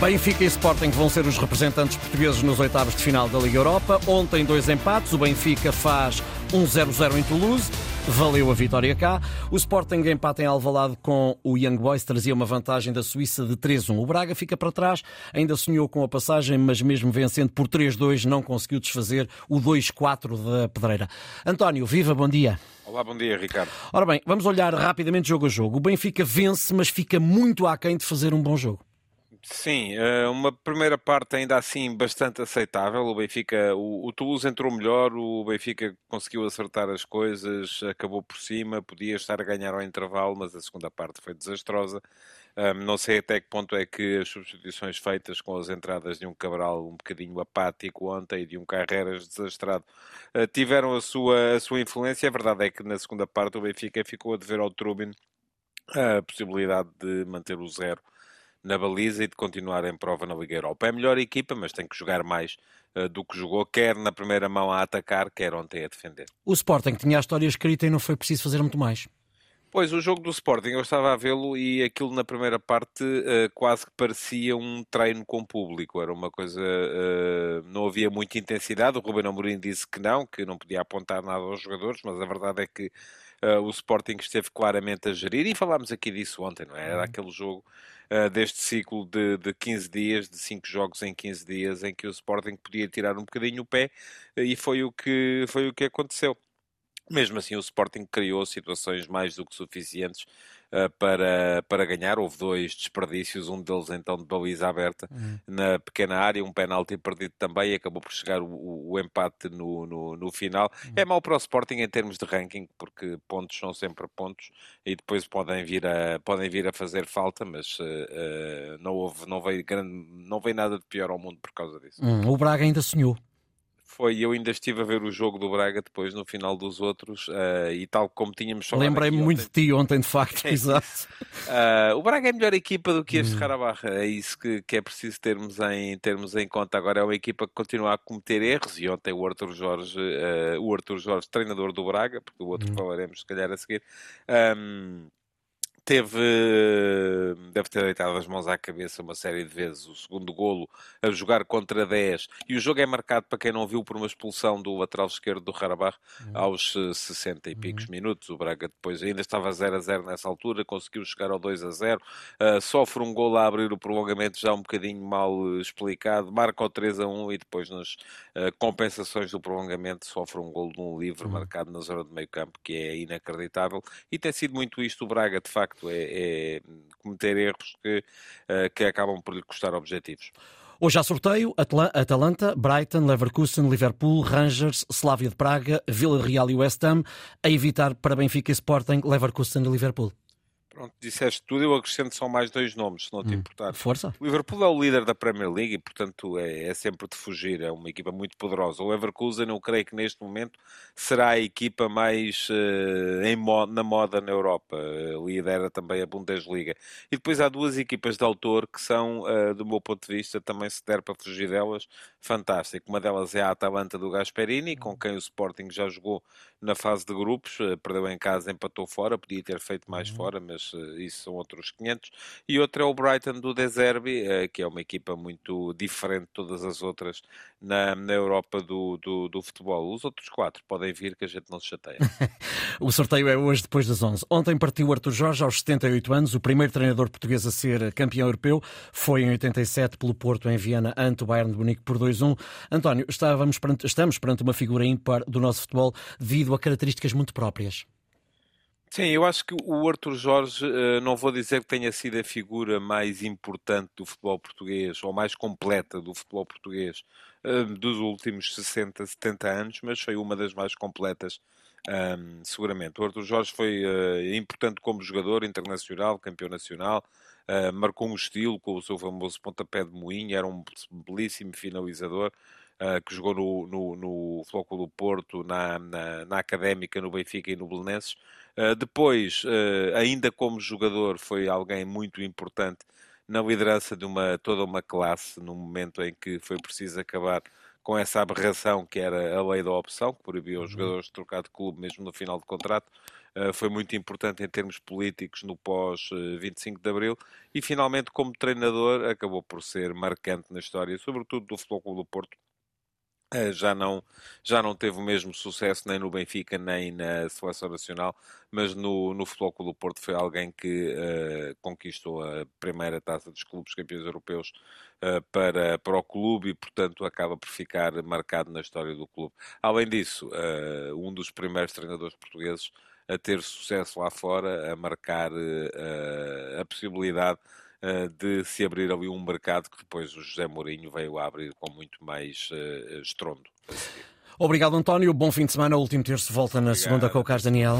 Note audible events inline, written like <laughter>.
Benfica e Sporting vão ser os representantes portugueses nos oitavos de final da Liga Europa. Ontem, dois empates. O Benfica faz 1-0-0 em Toulouse. Valeu a vitória cá. O Sporting empata em Alvalade com o Young Boys trazia uma vantagem da Suíça de 3-1. O Braga fica para trás, ainda sonhou com a passagem, mas mesmo vencendo por 3-2 não conseguiu desfazer o 2-4 da Pedreira. António, viva, bom dia. Olá, bom dia, Ricardo. Ora bem, vamos olhar rapidamente jogo a jogo. O Benfica vence, mas fica muito aquém de fazer um bom jogo. Sim, eh, uma primeira parte ainda assim bastante aceitável. O Benfica, o, o Toulouse entrou melhor, o Benfica conseguiu acertar as coisas, acabou por cima, podia estar a ganhar ao intervalo, mas a segunda parte foi desastrosa. Não sei até que ponto é que as substituições feitas com as entradas de um Cabral um bocadinho apático ontem e de um Carreras desastrado uh, tiveram a sua, a sua influência. A verdade é que na segunda parte o Benfica ficou a dever ao Trubin a possibilidade de manter o zero na baliza e de continuar em prova na Liga Europa. É a melhor equipa, mas tem que jogar mais uh, do que jogou, quer na primeira mão a atacar, quer ontem a defender. O Sporting tinha a história escrita e não foi preciso fazer muito mais. Pois, o jogo do Sporting, eu estava a vê-lo e aquilo na primeira parte uh, quase que parecia um treino com público. Era uma coisa. Uh, não havia muita intensidade. O Ruben Amorim disse que não, que não podia apontar nada aos jogadores, mas a verdade é que uh, o Sporting esteve claramente a gerir e falámos aqui disso ontem, não é? Era uhum. aquele jogo uh, deste ciclo de, de 15 dias, de 5 jogos em 15 dias, em que o Sporting podia tirar um bocadinho o pé uh, e foi o que, foi o que aconteceu. Mesmo assim, o Sporting criou situações mais do que suficientes para, para ganhar. Houve dois desperdícios, um deles então de baliza aberta uhum. na pequena área, um penalti perdido também e acabou por chegar o, o empate no, no, no final. Uhum. É mau para o Sporting em termos de ranking, porque pontos são sempre pontos e depois podem vir a, podem vir a fazer falta, mas uh, uh, não, houve, não, veio grande, não veio nada de pior ao mundo por causa disso. Uhum. O Braga ainda sonhou foi, eu ainda estive a ver o jogo do Braga depois no final dos outros uh, e tal como tínhamos falado. Lembrei-me muito de ti ontem, de facto, <laughs> é exato. Uh, o Braga é a melhor equipa do que este hum. Barra, é isso que, que, é preciso termos em, termos em conta. Agora é uma equipa que continua a cometer erros e ontem o Arthur Jorge, uh, o Arthur Jorge, treinador do Braga, porque o outro hum. falaremos se calhar a seguir. Um, teve, deve ter deitado as mãos à cabeça uma série de vezes. O segundo golo a jogar contra 10. E o jogo é marcado, para quem não viu, por uma expulsão do lateral esquerdo do Harabach uhum. aos 60 eh, e picos uhum. minutos. O Braga depois ainda estava 0 a 0 nessa altura, conseguiu chegar ao 2 a 0. Uh, eh, sofre um golo a abrir o prolongamento já um bocadinho mal explicado. Marca o 3 a 1 e depois nas uh, compensações do prolongamento sofre um golo num livre uhum. marcado na zona de meio campo, que é inacreditável. E tem sido muito isto o Braga, de facto facto, é, é cometer erros que, uh, que acabam por lhe custar objetivos. Hoje há sorteio Atalanta, Brighton, Leverkusen, Liverpool, Rangers, Slavia de Praga, Vila Real e West Ham, a evitar para Benfica e Sporting, Leverkusen e Liverpool. Pronto, disseste tudo, eu acrescento só mais dois nomes, se não te hum, importar. Força. O Liverpool é o líder da Premier League e, portanto, é, é, sempre de fugir, é uma equipa muito poderosa. O Leverkusen, eu creio que neste momento será a equipa mais uh, em moda, na moda na Europa. Uh, lidera também a Bundesliga. E depois há duas equipas de autor que são, uh, do meu ponto de vista, também se der para fugir delas, fantástico. Uma delas é a Atalanta do Gasperini, com quem o Sporting já jogou na fase de grupos, perdeu em casa, empatou fora, podia ter feito mais uhum. fora, mas eh, isso são outros 500. E outra é o Brighton do Deserbi, eh, que é uma equipa muito diferente de todas as outras na, na Europa do, do, do, futebol. Os outros quatro podem vir que a gente não se chateia. <laughs> o sorteio é hoje depois das 11. Ontem partiu Artur Jorge aos 78 anos, o primeiro treinador português a ser campeão europeu. Foi em 87 pelo Porto em Viena ante o Bayern de Munique por 2-1. António, estávamos perante, estamos perante uma figura ímpar do nosso futebol devido a características muito próprias. Sim, eu acho que o Arthur Jorge, eh, não vou dizer que tenha sido a figura mais importante do futebol português, ou mais completa do futebol português eh, dos últimos 60, 70 anos, mas foi uma das mais completas, ehm, seguramente. O Arthur Jorge foi eh, importante como jogador internacional, campeão nacional, marcou um estilo com o seu famoso pontapé de moinho, era um belíssimo finalizador. Uh, que jogou no, no, no Flóculo do Porto, na, na, na, Académica, no Benfica e no Belenenses. Uh, depois, uh, ainda como jogador, foi alguém muito importante na liderança de uma, toda uma classe, no momento em que foi preciso acabar com essa aberração que era a lei da opção, que proibia os uhum. jogadores de trocar de clube mesmo no final de contrato. foi muito importante em termos políticos no pós-25 de Abril e finalmente como treinador acabou por ser marcante na história, sobretudo do Futebol Clube do Porto, eh, já não, já não teve o mesmo sucesso nem no Benfica nem na Seleção Nacional, mas no, no Futebol Clube do Porto foi alguém que uh, conquistou a primeira taça dos clubes campeões europeus uh, para, para o clube e, portanto, acaba por ficar marcado na história do clube. Além disso, uh, um dos primeiros treinadores portugueses a ter sucesso lá fora, a marcar a possibilidade eh, de se abrir ali um mercado que depois o José Mourinho veio a abrir com muito mais uh, estrondo. Obrigado, António. Bom fim de semana. O último terço volta na Obrigado. segunda com o Carlos Daniel.